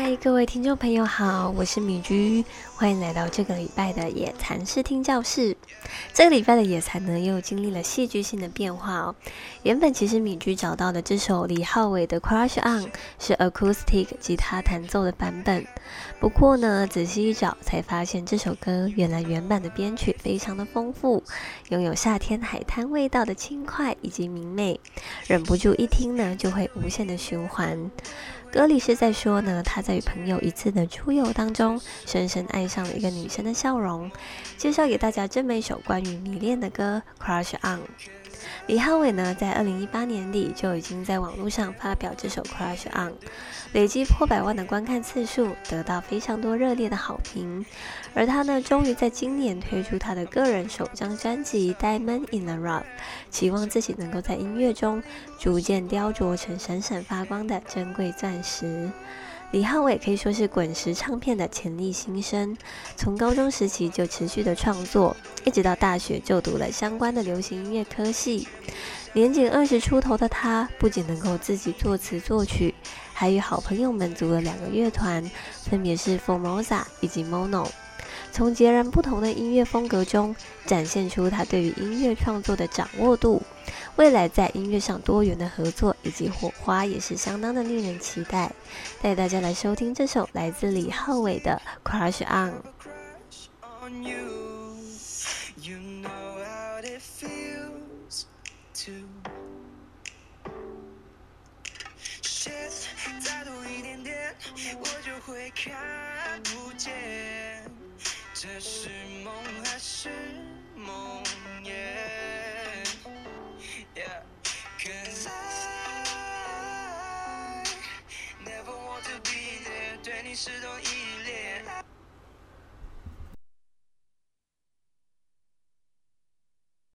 嗨，各位听众朋友好，我是米居，欢迎来到这个礼拜的野餐视听教室。这个礼拜的野餐呢，又经历了戏剧性的变化哦。原本其实米居找到的这首李浩伟的《Crush On》是 acoustic 吉他弹奏的版本，不过呢，仔细一找才发现这首歌原来原版的编曲非常的丰富，拥有夏天海滩味道的轻快以及明媚，忍不住一听呢就会无限的循环。歌里是在说呢，他在与朋友一次的出游当中，深深爱上了一个女生的笑容。介绍给大家这么一首关于迷恋的歌《Crush On》。李浩伟呢，在二零一八年底就已经在网络上发表这首《Crush On》，累积破百万的观看次数，得到非常多热烈的好评。而他呢，终于在今年推出他的个人首张专辑《Diamond in the Rough》，期望自己能够在音乐中逐渐雕琢成闪闪发光的珍贵钻石。李浩伟可以说是滚石唱片的潜力新生，从高中时期就持续的创作，一直到大学就读了相关的流行音乐科系。年仅二十出头的他，不仅能够自己作词作曲，还与好朋友们组了两个乐团，分别是 Formosa 以及 Mono。从截然不同的音乐风格中，展现出他对于音乐创作的掌握度。未来在音乐上多元的合作以及火花，也是相当的令人期待。带大家来收听这首来自李浩伟的《Crush On》。我就会看不见这是梦还是梦你是多依恋。